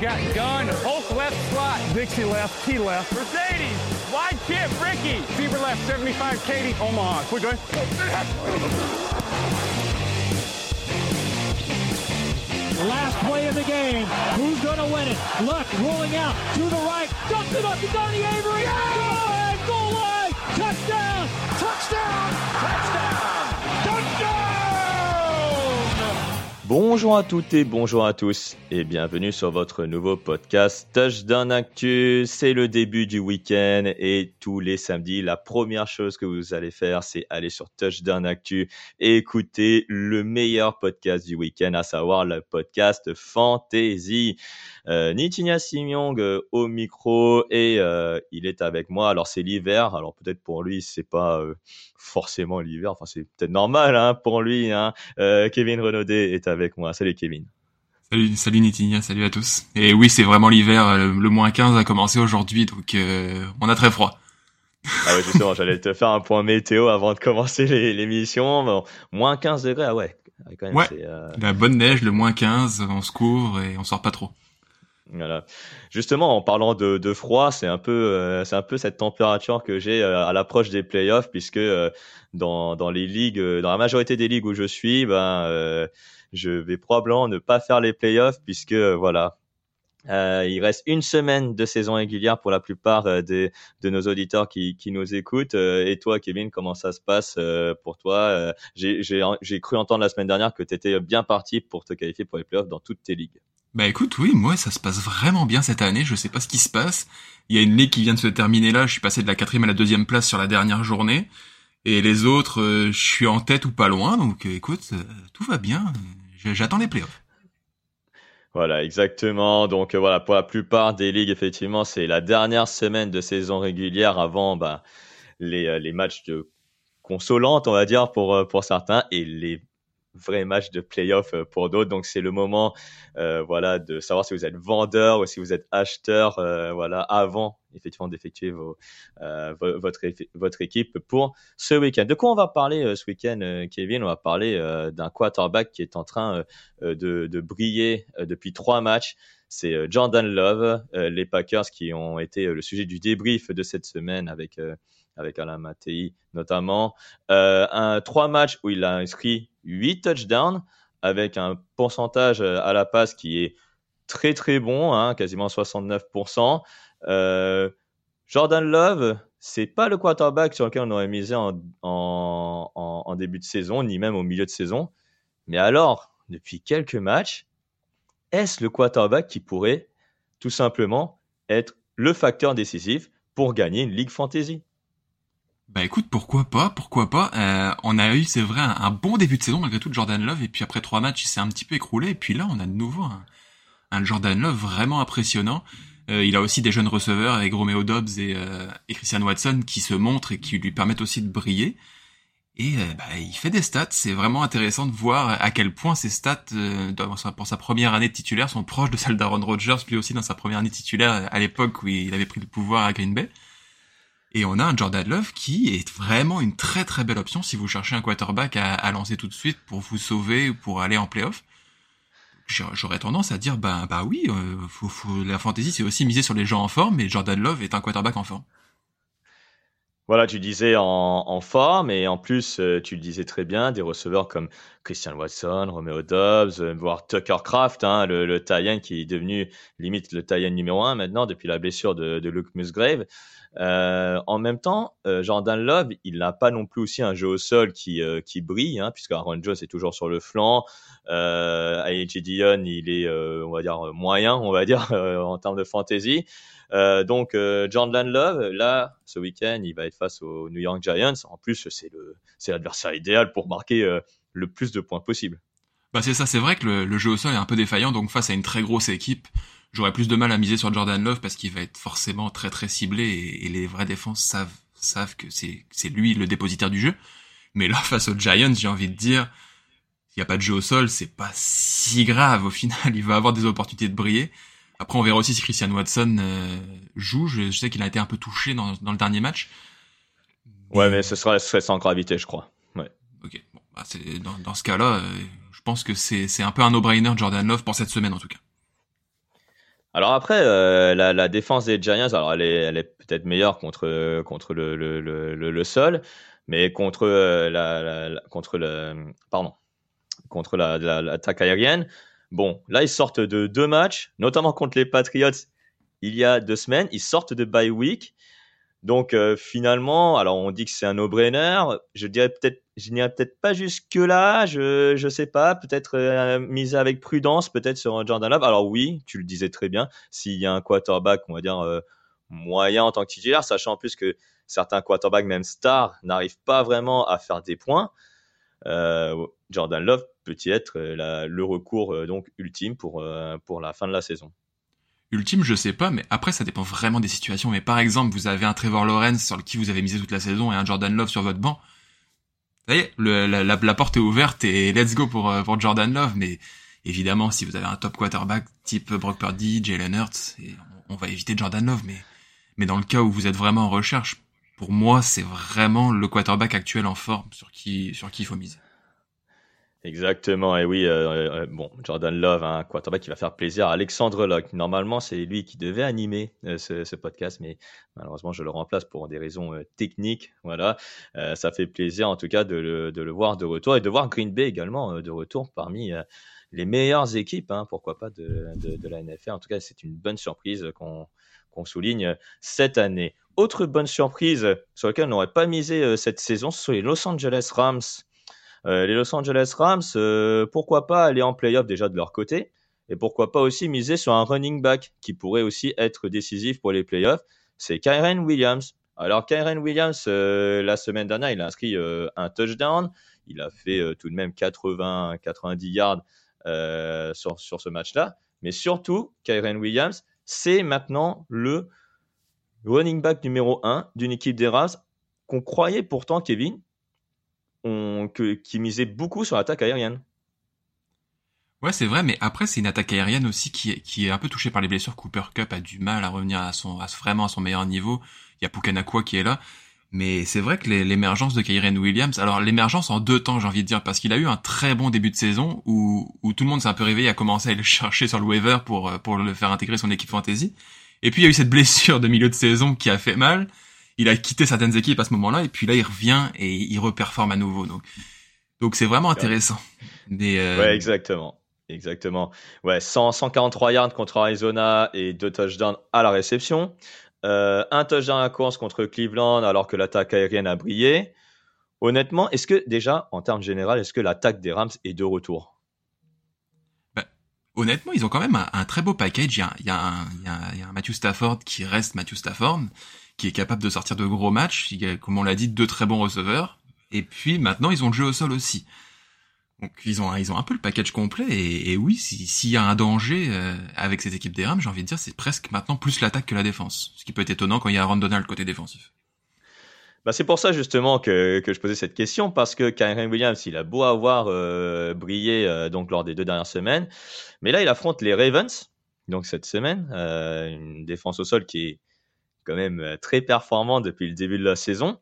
Got gun, Hulk left slot, Dixie left, T left, Mercedes, wide chip, Ricky, Fever left, 75, Katie, Omaha. Quick, going. Last play of the game. Who's going to win it? Luck rolling out to the right. Dumps it up to Donnie Avery. Goal line, goal line. Bonjour à toutes et bonjour à tous et bienvenue sur votre nouveau podcast Touchdown Actu. C'est le début du week-end et tous les samedis, la première chose que vous allez faire, c'est aller sur Touchdown Actu et écouter le meilleur podcast du week-end, à savoir le podcast Fantasy. Euh, Nitinia Simyong euh, au micro et euh, il est avec moi. Alors c'est l'hiver, alors peut-être pour lui c'est pas euh, forcément l'hiver, enfin c'est peut-être normal hein, pour lui. Hein. Kevin Renaudet est avec moi. Salut Kevin. Salut, salut Nitinia, salut à tous. Et oui, c'est vraiment l'hiver, le, le moins 15 a commencé aujourd'hui, donc on a très froid. Ah ouais, justement, j'allais te faire un point météo avant de commencer l'émission. Bon, moins 15 degrés, ah ouais. Quand même, Ouais. La bonne neige, le moins 15, on se couvre et on sort pas trop. Voilà. Justement, en parlant de, froid, c'est un peu, euh, c'est un cette température que j'ai euh, à l'approche des playoffs, puisque euh, dans, les ligues, euh, dans la majorité des ligues où je suis, ben, je vais probablement ne pas faire les playoffs, puisque voilà, il reste une semaine de saison régulière pour la plupart des, de nos auditeurs qui, qui nous écoutent. Et toi, Kevin, comment ça se passe pour toi j'ai cru entendre la semaine dernière que tu étais bien parti pour te qualifier pour les playoffs dans toutes tes ligues. Bah écoute, oui, moi ça se passe vraiment bien cette année, je sais pas ce qui se passe. Il y a une ligue qui vient de se terminer là, je suis passé de la quatrième à la deuxième place sur la dernière journée. Et les autres, euh, je suis en tête ou pas loin, donc euh, écoute, euh, tout va bien. J'attends les playoffs. Voilà, exactement. Donc voilà, pour la plupart des ligues, effectivement, c'est la dernière semaine de saison régulière avant bah, les, matchs de consolantes, on va dire, pour, pour certains, et les vrais matchs de playoff euh, pour d'autres. Donc c'est le moment euh, voilà, de savoir si vous êtes vendeur ou si vous êtes acheteur euh, voilà, avant effectivement d'effectuer votre, votre équipe pour ce week-end. De quoi on va parler ce week-end, Kevin? On va parler d'un quarterback qui est en train de, de briller depuis trois matchs. C'est Jordan Love, les Packers qui ont été le sujet du débrief de cette semaine avec, avec Alain Mattei notamment. Euh, un, trois matchs où il a inscrit huit touchdowns avec un pourcentage euh, à la passe qui est très très bon, hein, quasiment 69%. Euh, Jordan Love, c'est pas le quarterback sur lequel on aurait misé en début de saison, ni même au milieu de saison. Mais alors, depuis quelques matchs, est-ce le quarterback qui pourrait tout simplement être le facteur décisif pour gagner une Ligue Fantasy? Bah écoute, pourquoi pas, pourquoi pas. Euh, on a eu, c'est vrai, un, bon début de saison malgré tout de Jordan Love, et puis après trois matchs, il s'est un petit peu écroulé, et puis là, on a de nouveau un, un Jordan Love vraiment impressionnant. Euh, il a aussi des jeunes receveurs avec Romeo Dobbs et, euh, et Christian Watson qui se montrent et qui lui permettent aussi de briller. Et euh, bah, il fait des stats, c'est vraiment intéressant de voir à quel point ses stats euh, dans pour sa première année titulaire sont proches de celles d'Aaron Rodgers, lui aussi dans sa première année titulaire à l'époque où il avait pris le pouvoir à Green Bay. Et on a un Jordan Love qui est vraiment une très très belle option si vous cherchez un quarterback à, lancer tout de suite pour vous sauver ou pour aller en playoff. J'aurais tendance à dire bah bah oui, euh, la fantasy c'est aussi miser sur les gens en forme, mais Jordan Love est un quarterback en forme. Voilà, tu disais en, en forme et en plus, euh, tu le disais très bien, des receveurs comme Christian Watson, Romeo Dobbs, euh, voire Tucker Craft, hein, le, le qui est devenu limite le tie numéro un maintenant depuis la blessure de, Luke Musgrave. Euh, en même temps, euh, Jordan Love, il n'a pas non plus aussi un jeu au sol qui, qui brille, hein, puisque Aaron Jones est toujours sur le flanc. AJ Dion, il est, on va dire, moyen, on va dire, en termes de fantasy. Donc Jordan Love, là, ce week-end, il va être face aux New York Giants. En plus, c'est l'adversaire idéal pour marquer le plus de points possible. Bah c'est ça, c'est vrai que le, le, jeu au sol est un peu défaillant, donc face à une très grosse équipe, j'aurais plus de mal à miser sur Jordan Love parce qu'il va être forcément très très ciblé et, et les vraies défenses savent savent que c'est c'est lui le dépositaire du jeu. Mais là, face aux Giants, j'ai envie de dire, il n'y a pas de jeu au sol, c'est pas si grave au final. Il va avoir des opportunités de briller. Après, on verra aussi si Christian Watson euh, joue. Je, sais qu'il a été un peu touché dans, dans le dernier match. Ouais, mais ce serait, ce serait sans gravité, je crois. Bah dans, ce cas-là, euh, je pense que c'est un peu un no-brainer Jordan Love pour cette semaine en tout cas. Alors après, euh, la, la, défense des Giants, alors elle est, peut-être meilleure contre le, sol, mais contre euh, la, la, le pardon contre la l'attaque aérienne, Bon, là, ils sortent de deux matchs, notamment contre les Patriots il y a deux semaines. Ils sortent de bye week. Donc euh, finalement, alors on dit que c'est un no-brainer. Je dirais peut-être, je n'irai peut-être pas jusque là. Je je sais pas. Peut-être euh, mise avec prudence, peut-être sur Jordan Love. Alors oui, tu le disais très bien. S'il y a un quarterback, on va dire euh, moyen en tant que titulaire, sachant en plus que certains quarterbacks, même stars, n'arrivent pas vraiment à faire des points. Euh, Jordan Love peut-il être euh, le recours donc ultime pour la fin de la saison Ultime, je sais pas, mais après ça dépend vraiment des situations. Mais par exemple, vous avez un Trevor Lawrence sur qui vous avez misé toute la saison et un Jordan Love sur votre banc. Voyez, le, la, porte est ouverte et let's go pour, pour Jordan Love. Mais évidemment, si vous avez un top quarterback type Brock Purdy, Jalen Hurts, on, on va éviter Jordan Love. Mais, mais dans le cas où vous êtes vraiment en recherche, pour moi, c'est vraiment le quarterback actuel en forme sur qui, sur qui il faut miser. Exactement, et oui, euh, euh, bon, Jordan Love, un quarterback qui va faire plaisir à Alexandre Locke. Normalement, c'est lui qui devait animer euh, ce, podcast, mais malheureusement, je le remplace pour des raisons techniques. Voilà, ça fait plaisir en tout cas de le, de le, voir de retour et de voir Green Bay également de retour parmi les meilleures équipes, hein, pourquoi pas, de, de, la NFL. En tout cas, c'est une bonne surprise qu'on qu'on souligne cette année. Autre bonne surprise sur laquelle on n'aurait pas misé cette saison, ce sont les Los Angeles Rams les Los Angeles Rams, euh, pourquoi pas aller en playoff déjà de leur côté et pourquoi pas aussi miser sur un running back qui pourrait aussi être décisif pour les playoffs, c'est Kyren Williams. Alors Kyren Williams, euh, la semaine dernière, il a inscrit un touchdown, il a fait tout de même 80-90 yards sur, sur ce match-là, mais surtout, Kyren Williams, c'est maintenant le running back numéro 1 d'une équipe des Rams qu'on croyait pourtant, Kevin, on, que, qui misait beaucoup sur l'attaque aérienne. Ouais, c'est vrai, mais après, c'est une attaque aérienne aussi qui est, qui est un peu touchée par les blessures. Cooper Cup a du mal à revenir à son, à, vraiment à son meilleur niveau. Il y a Pukanakua qui est là. Mais c'est vrai que l'émergence de Kyren Williams, alors l'émergence en deux temps, j'ai envie de dire, parce qu'il a eu un très bon début de saison où, où tout le monde s'est un peu réveillé, a commencé à le chercher sur le waiver pour, pour le faire intégrer son équipe fantasy. Et puis il y a eu cette blessure de milieu de saison qui a fait mal il a quitté certaines équipes à ce moment-là et puis là il revient et il reperforme à nouveau. Donc donc c'est vraiment intéressant. Mais euh... Ouais, exactement. Exactement. Ouais, 100, 143 yards contre Arizona et deux touchdowns à la réception. Euh, un touchdown à course contre Cleveland alors que l'attaque aérienne a brillé. Honnêtement, est-ce que déjà, en termes généraux, est-ce que l'attaque des Rams est de retour? Bah, Honnêtement, ils ont quand même un, un, très beau package. Il y, a, il, y a un, il, y a, il y a un Matthew Stafford qui reste Matthew Stafford qui est capable de sortir de gros matchs. Il y a, comme on l'a dit, deux très bons receveurs. Et puis maintenant, ils ont le jeu au sol aussi. Donc ils ont ils ont un peu le package complet et, oui s'il y a un danger euh, avec cette équipe des Rams j'ai envie de dire c'est presque maintenant plus l'attaque que la défense ce qui peut être étonnant quand il y a Aaron Donald côté défensif. Bah c'est pour ça justement que, que je posais cette question parce que Kyren Williams il a beau avoir euh, brillé euh, donc lors des deux dernières semaines mais là il affronte les Ravens donc cette semaine une défense au sol qui est quand même très performant depuis le début de la saison.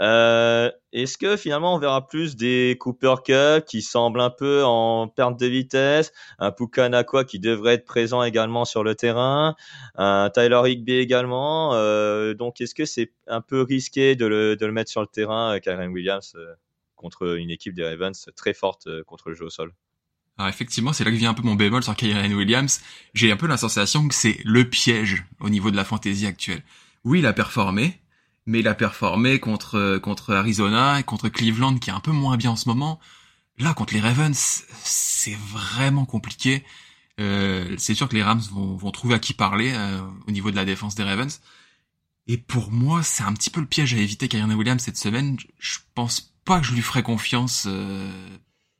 Euh, Est-ce que finalement on verra plus des Cooper Cup qui semblent un peu en perte de vitesse, un Pukanakwa qui devrait être présent également sur le terrain, un Tyler Higby également. Euh, donc est-ce que c'est un peu risqué de le, de le mettre sur le terrain, Karen Williams, euh, contre une équipe des Ravens très forte euh, contre le jeu au sol? Alors effectivement, c'est là que vient un peu mon bémol sur Kyren Williams. J'ai un peu la sensation que c'est le piège au niveau de la fantaisie actuelle. Oui, il a performé, mais il a performé contre contre Arizona et contre Cleveland qui est un peu moins bien en ce moment. Là, contre les Ravens, c'est vraiment compliqué. Euh, c'est sûr que les Rams vont, vont trouver à qui parler euh, au niveau de la défense des Ravens. Et pour moi, c'est un petit peu le piège à éviter Kyren Williams cette semaine. Je pense pas que je lui ferai confiance euh,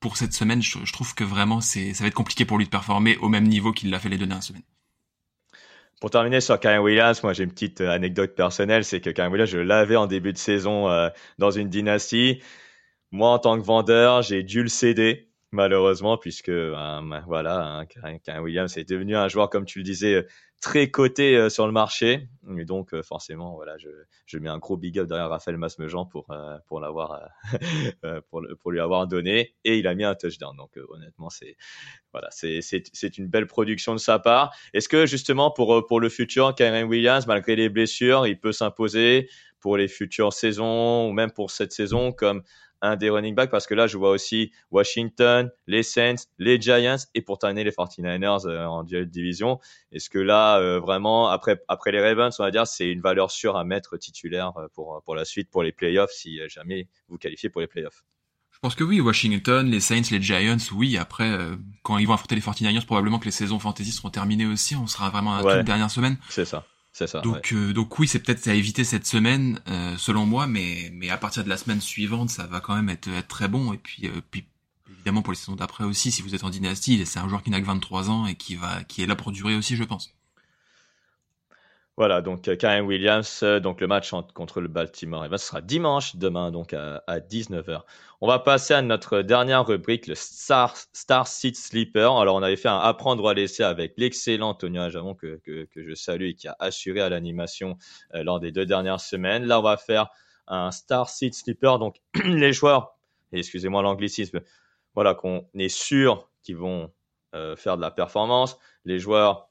pour cette semaine, je, trouve que vraiment c'est ça va être compliqué pour lui de performer au même niveau qu'il l'a fait les deux dernières semaines. Pour terminer sur Karen Williams, moi j'ai une petite euh, anecdote personnelle, c'est que Karen Williams, je l'avais en début de saison euh, dans une dynastie. Moi, en tant que vendeur, j'ai dû le céder malheureusement, puisque ben, voilà, hein, Williams est devenu un joueur, comme tu le disais, très coté euh, sur le marché. Et donc, euh, forcément, voilà, je, je, mets un gros big up derrière Raphaël Masmejean pour, euh, pour l'avoir, pour, pour, lui avoir donné. Et il a mis un touchdown. Donc, honnêtement, c'est, voilà, c'est, c'est, une belle production de sa part. Est-ce que, justement, pour, pour le futur, Kyren Williams, malgré les blessures, il peut s'imposer pour les futures saisons ou même pour cette saison comme un des running backs parce que là, je vois aussi Washington, les Saints, les Giants et pour terminer les 49ers euh, en duel de division. Est-ce que là, euh, vraiment, après, après les Ravens, on va dire, c'est une valeur sûre à mettre titulaire euh, pour, pour la suite, pour les playoffs, si jamais vous qualifiez pour les playoffs? Je pense que oui, Washington, les Saints, les Giants, oui. Après, quand ils vont affronter les 49ers, probablement que les saisons fantasy seront terminées aussi. On sera vraiment à la dernière semaine. C'est ça. C'est ça. Donc, euh, donc oui, c'est peut-être à éviter cette semaine, euh, selon moi, mais, mais à partir de la semaine suivante, ça va quand même être, être très bon. Et puis, euh, puis évidemment pour les saisons d'après aussi, si vous êtes en dynastie, c'est un joueur qui n'a que 23 ans et qui va, qui est là pour durer aussi, je pense. Voilà, donc euh, Karen Williams, euh, donc le match contre le Baltimore, ce sera dimanche, demain donc à, 19h. On va passer à notre dernière rubrique, le Star, Star Seat Sleeper. Alors on avait fait un apprendre à laisser avec l'excellent Tony Ajamon que, que, que, je salue et qui a assuré à l'animation euh, lors des deux dernières semaines. Là on va faire un Star Seat Sleeper, donc les joueurs, excusez-moi l'anglicisme, voilà qu'on est sûr qu'ils vont faire de la performance, les joueurs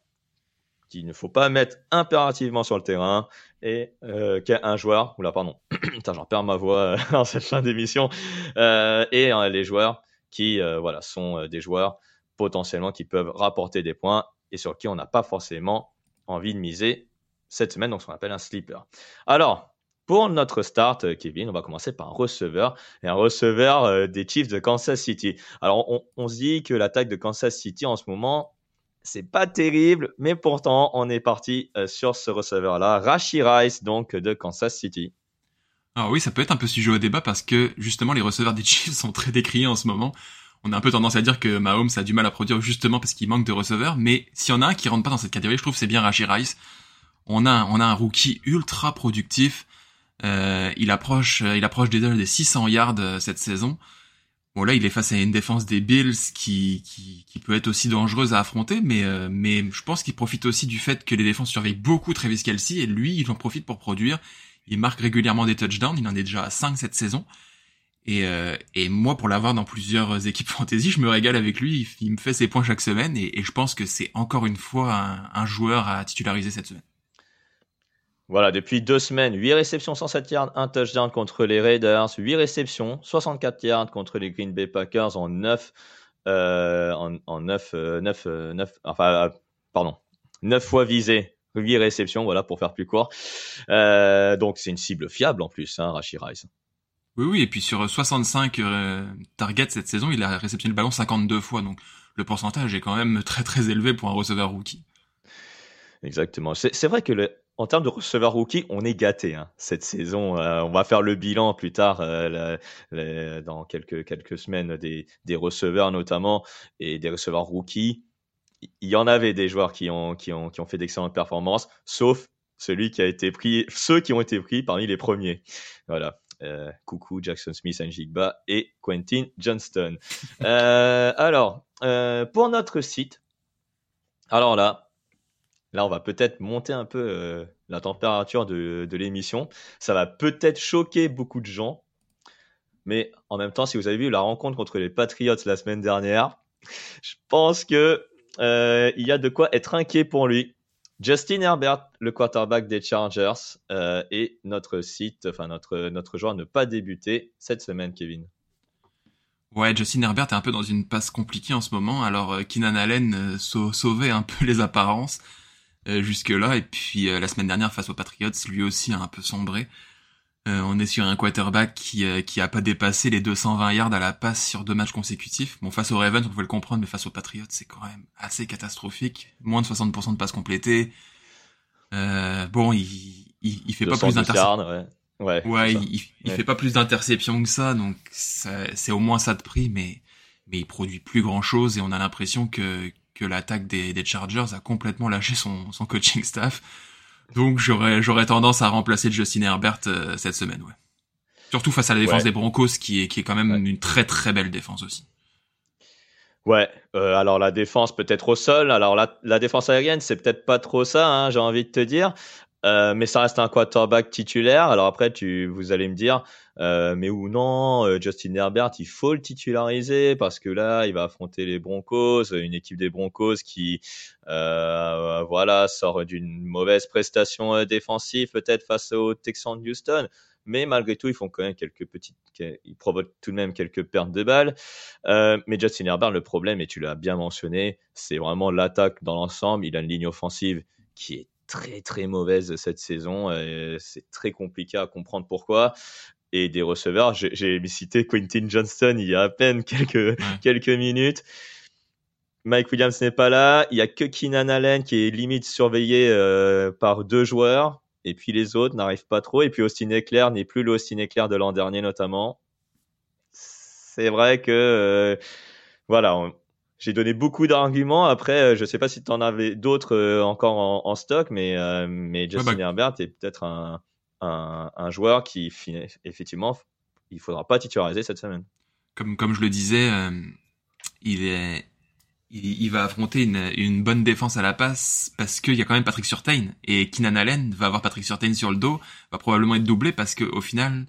qu'il ne faut pas mettre impérativement sur le terrain et euh, un joueur, oula pardon, j'en perds ma voix euh, en cette fin d'émission, euh, et les joueurs qui voilà sont des joueurs potentiellement qui peuvent rapporter des points et sur qui on n'a pas forcément envie de miser cette semaine, donc ce qu'on appelle un sleeper. Alors, pour notre start, Kevin, on va commencer par un receveur et un receveur des Chiefs de Kansas City. Alors, on se dit que l'attaque de Kansas City en ce moment, c'est pas terrible, mais pourtant, on est parti euh, sur ce receveur-là, Rashi Rice, donc de Kansas City. Alors oui, ça peut être un peu sujet au débat parce que justement, les receveurs des Chiefs sont très décriés en ce moment. On a un peu tendance à dire que Mahomes a du mal à produire justement parce qu'il manque de receveurs, mais s'il y en a un qui rentre pas dans cette catégorie, je trouve c'est bien Rashi Rice. On a, on a un rookie ultra productif. Euh, il approche, il approche déjà des 600 yards euh, cette saison. Bon là, il est face à une défense des Bills qui, qui, peut être aussi dangereuse à affronter, mais, euh, mais je pense qu'il profite aussi du fait que les défenses surveillent beaucoup Travis Kelsey, et lui, il en profite pour produire. Il marque régulièrement des touchdowns, il en est déjà à 5 cette saison. Et, euh, et moi, pour l'avoir dans plusieurs équipes fantasy, je me régale avec lui, il, me fait ses points chaque semaine, et, je pense que c'est encore une fois un joueur à titulariser cette semaine. Voilà, depuis deux semaines, 8 réceptions, 107 yards, un touchdown contre les Raiders, 8 réceptions, 64 yards contre les Green Bay Packers en 9, euh, en, en 9, 9, 9, enfin, euh, pardon, 9 fois visé, 8 réceptions, voilà, pour faire plus court. Euh, donc, c'est une cible fiable en plus, hein, Rashi Rice. Oui, oui, et puis sur 65 euh, targets cette saison, il a réceptionné le ballon 52 fois, donc le pourcentage est quand même très très élevé pour un receveur rookie. Exactement. C'est vrai que le, en termes de receveur rookie, on est gâté hein, cette saison. Euh, on va faire le bilan plus tard, euh, dans quelques, semaines, des, receveurs notamment et des receveurs rookies. Il y en avait des joueurs qui ont fait d'excellentes performances, sauf celui qui a été pris, ceux qui ont été pris parmi les premiers. Voilà. Euh, coucou Jackson Smith, Njigba et Quentin Johnston. alors, pour notre site, alors là, Là, on va peut-être monter un peu euh, la température de, l'émission. Ça va peut-être choquer beaucoup de gens, mais en même temps, si vous avez vu la rencontre contre les Patriots la semaine dernière, je pense que euh, il y a de quoi être inquiet pour lui. Justin Herbert, le quarterback des Chargers, euh, et notre site, enfin notre notre joueur ne pas débuté cette semaine, Kevin. Ouais, Justin Herbert est un peu dans une passe compliquée en ce moment. Alors euh, Keenan Allen sauvait un peu les apparences euh, jusque là, et puis la semaine dernière face aux Patriots, lui aussi a un peu sombré. on est sur un quarterback qui qui a pas dépassé les 220 yards à la passe sur deux matchs consécutifs. Bon, face aux Ravens, on pouvait le comprendre, mais face aux Patriots, c'est quand même assez catastrophique. Moins de 60% de passes complétées. bon, il, il, il fait pas plus d'interceptions. Ouais, ouais il, il fait pas plus d'interceptions que ça, donc c'est au moins ça de prix, mais mais il produit plus grand chose et on a l'impression que que l'attaque des, des Chargers a complètement lâché son, son coaching staff. Donc j'aurais j'aurais tendance à remplacer Justin Herbert euh, cette semaine, ouais. Surtout face à la défense des Broncos, qui est qui est quand même une très très belle défense aussi. Ouais, euh, alors la défense peut-être au sol. Alors la, la défense aérienne, c'est peut-être pas trop ça, hein, j'ai envie de te dire. Euh, mais ça reste un quarterback titulaire. Alors après, tu, vous allez me dire, euh, mais ou non, euh, Justin Herbert, il faut le titulariser parce que là, il va affronter les Broncos, une équipe des Broncos qui, euh, voilà, sort d'une mauvaise prestation euh, défensive peut-être face aux Texans de Houston. Mais malgré tout, ils font quand même quelques petites, ils provoquent tout de même quelques pertes de balles. Euh, mais Justin Herbert, le problème, et tu l'as bien mentionné, c'est vraiment l'attaque dans l'ensemble. Il a une ligne offensive qui est très très mauvaise cette saison. C'est très compliqué à comprendre pourquoi. Et des receveurs, j'ai cité Quentin Johnston il y a à peine quelques, quelques minutes. Mike Williams n'est pas là. Il y a que Keenan Allen qui est limite surveillé euh, par deux joueurs. Et puis les autres n'arrivent pas trop. Et puis Austin Eckler n'est plus le Austin Eckler de l'an dernier notamment. C'est vrai que euh, voilà, on, j'ai donné beaucoup d'arguments. Après, euh, je ne sais pas si tu en avais d'autres encore en, stock, mais, euh, mais Justin bah Herbert est peut-être un, un, un, joueur qui, effectivement, il faudra pas titulariser cette semaine. Comme, comme je le disais, il est, il, va affronter une, une, bonne défense à la passe parce qu'il y a quand même Patrick Surtain et Keenan Allen va avoir Patrick Surtain sur le dos, va probablement être doublé parce qu'au final,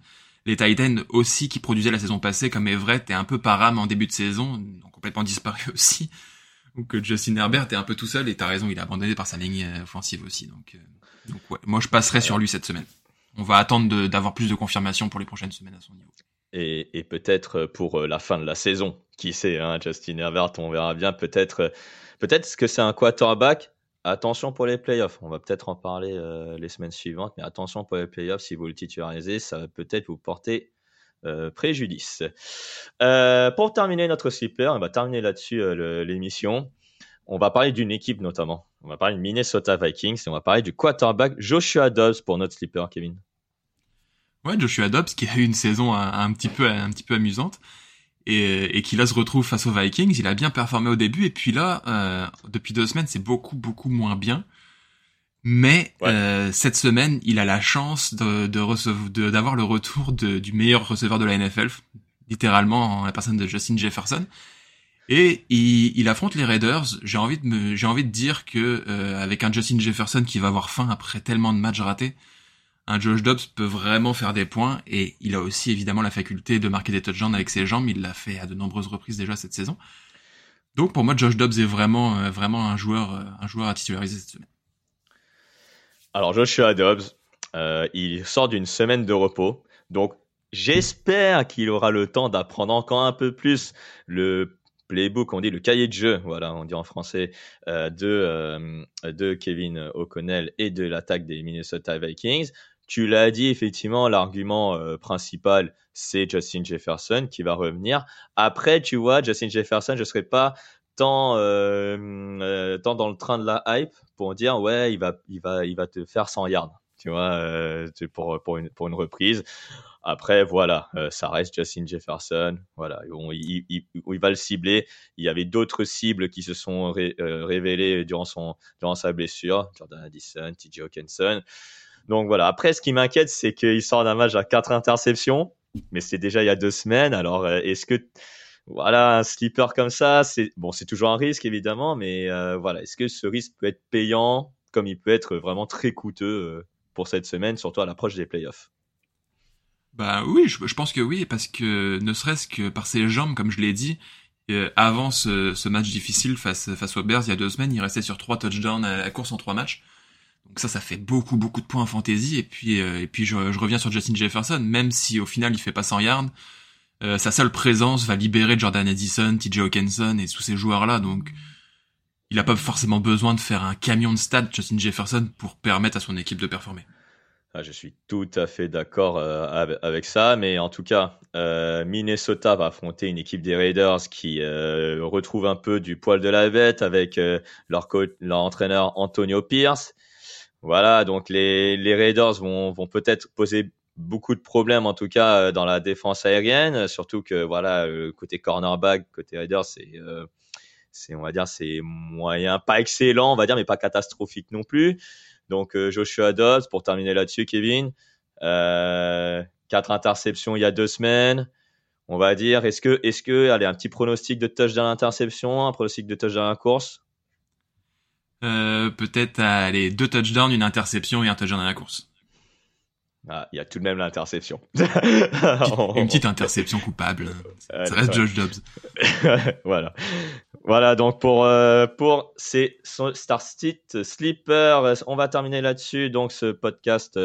les Titans aussi qui produisaient la saison passée comme Everett est un peu par âme en début de saison, ont complètement disparu aussi. Donc euh, Justin Herbert est un peu tout seul et t'as raison, il est abandonné par sa ligne euh, offensive aussi. Donc, euh, donc ouais, moi je passerai sur lui cette semaine. On va attendre d'avoir plus de confirmation pour les prochaines semaines à son niveau. Et, peut-être pour la fin de la saison, qui sait, hein, Justin Herbert, on verra bien. Peut-être, peut-être que c'est un quarterback? Attention pour les playoffs, on va peut-être en parler euh, les semaines suivantes, mais attention pour les playoffs, si vous le titularisez, ça va peut-être vous porter euh, préjudice. Euh, pour terminer notre slipper, on va terminer là-dessus l'émission. On va parler d'une équipe notamment. On va parler de Minnesota Vikings et on va parler du quarterback Joshua Dobbs pour notre slipper, Kevin. Ouais, Joshua Dobbs qui a eu une saison un petit peu, un petit peu amusante et, et qui là se retrouve face aux Vikings. Il a bien performé au début et puis là, euh, depuis deux semaines, c'est beaucoup beaucoup moins bien. Mais euh, cette semaine, il a la chance de, d'avoir le retour de, du meilleur receveur de la NFL, littéralement en la personne de Justin Jefferson. Et il, il affronte les Raiders. J'ai envie de me, j'ai envie de dire que euh, avec un Justin Jefferson qui va avoir faim après tellement de matchs ratés, un Josh Dobbs peut vraiment faire des points et il a aussi évidemment la faculté de marquer des touchdowns avec ses jambes. Il l'a fait à de nombreuses reprises déjà cette saison. Donc pour moi, Josh Dobbs est vraiment euh, vraiment un joueur euh, un joueur à titulariser cette semaine. Alors Joshua Dobbs, euh, il sort d'une semaine de repos, donc j'espère qu'il aura le temps d'apprendre encore un peu plus le playbook, on dit le cahier de jeu, voilà, on dit en français, de, de Kevin O'Connell et de l'attaque des Minnesota Vikings. Tu l'as dit, effectivement, l'argument euh, principal, c'est Justin Jefferson qui va revenir. Après, tu vois, Justin Jefferson, je ne serais pas tant, euh, euh, tant dans le train de la hype pour dire, ouais, il va, il va, il va te faire 100 yards, tu vois, pour, pour, une, reprise. Après, voilà, ça reste Justin Jefferson. Voilà, il, va le cibler. Il y avait d'autres cibles qui se sont révélées durant, sa blessure. Jordan Addison, TJ Hawkinson. Donc voilà. Après, ce qui m'inquiète, c'est qu'il sort d'un match à quatre interceptions, mais c'est déjà il y a deux semaines. Alors, euh, est-ce que voilà un slipper comme ça, c'est bon, c'est toujours un risque évidemment, mais euh, voilà, est-ce que ce risque peut être payant comme il peut être vraiment très coûteux euh, pour cette semaine, surtout à l'approche des playoffs. Bah oui, je, pense que oui, parce que ne serait-ce que par ses jambes, comme je l'ai dit, euh, avant ce, ce, match difficile face, face aux Bears il y a deux semaines, il restait sur trois touchdowns à la course en trois matchs. Donc ça, ça fait beaucoup, beaucoup de points en fantasy. Et puis, euh, et puis je, reviens sur Justin Jefferson, même si au final il fait pas 100 yards, euh, sa seule présence va libérer Jordan Edison, TJ Hawkinson et tous ces joueurs-là. Donc, il a pas forcément besoin de faire un camion de stade Justin Jefferson pour permettre à son équipe de performer. Ah, je suis tout à fait d'accord euh, avec ça, mais en tout cas, euh, Minnesota va affronter une équipe des Raiders qui euh, retrouve un peu du poil de la bête avec leur, entraîneur Antonio Pierce. Voilà, donc les, les Raiders vont, vont peut-être poser beaucoup de problèmes en tout cas dans la défense aérienne, surtout que voilà, côté cornerback, côté Raiders, c'est c'est on va dire c'est moyen, pas excellent, on va dire, mais pas catastrophique non plus. Donc euh, Joshua Dobbs, pour terminer là-dessus, Kevin, euh, quatre interceptions il y a deux semaines. On va dire, est-ce que, est-ce que, allez, un petit pronostic de touchdown interception, un pronostic de touchdown à course? Euh, Peut-être, allez, deux touchdowns, une interception et un touchdown à la course. Ah, il y a tout de même l'interception. Une petite interception coupable. Ça reste Josh Dobbs. voilà. Voilà, donc pour, euh, pour ces Star State Sleeper, on va terminer là-dessus. Donc ce podcast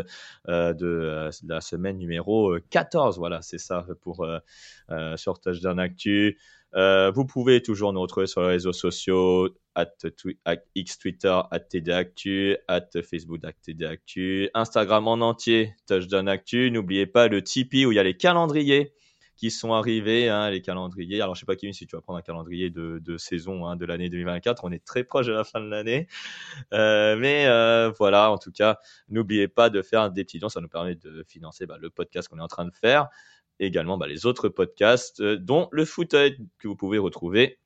euh, de, euh, la semaine numéro 14. Voilà, c'est ça pour euh, sur Touchdown Actu. vous pouvez toujours nous retrouver sur les réseaux sociaux, at, X Twitter, at TDActu, at Facebook TDActu, Instagram en entier, Touchdown Actu. N'oubliez pas le Tipeee où il y a les calendriers qui sont arrivés, hein, les calendriers. Alors, je sais pas, Kevin, si tu vas prendre un calendrier de, saison hein, de l'année 2024. On est très proche de la fin de l'année. Euh, mais euh, voilà, en tout cas, n'oubliez pas de faire des petits dons. Ça nous permet de financer bah, le podcast qu'on est en train de faire. Également bah, les autres podcasts, euh, dont le fauteuil que vous pouvez retrouver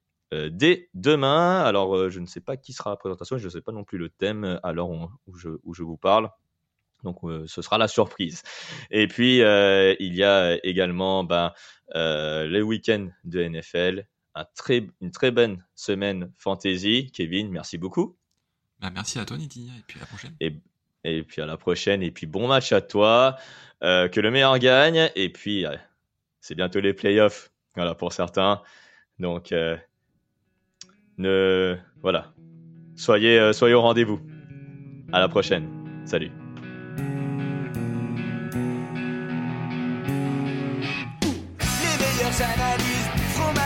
dès demain. Alors, je ne sais pas qui sera la présentation, je ne sais pas non plus le thème à l'heure où je vous parle. Donc, euh, ce sera la surprise. Et puis, il y a également ben, le week-end de NFL, un très, une très bonne semaine fantasy. Kevin, merci beaucoup. Bah, merci à toi, Nidhi, et puis à la prochaine. Et, et, puis à la prochaine, et puis bon match à toi. que le meilleur gagne, et puis c'est bientôt les playoffs, voilà, pour certains. Donc, ne voilà, soyez euh, soyez au rendez-vous. À la prochaine. Salut.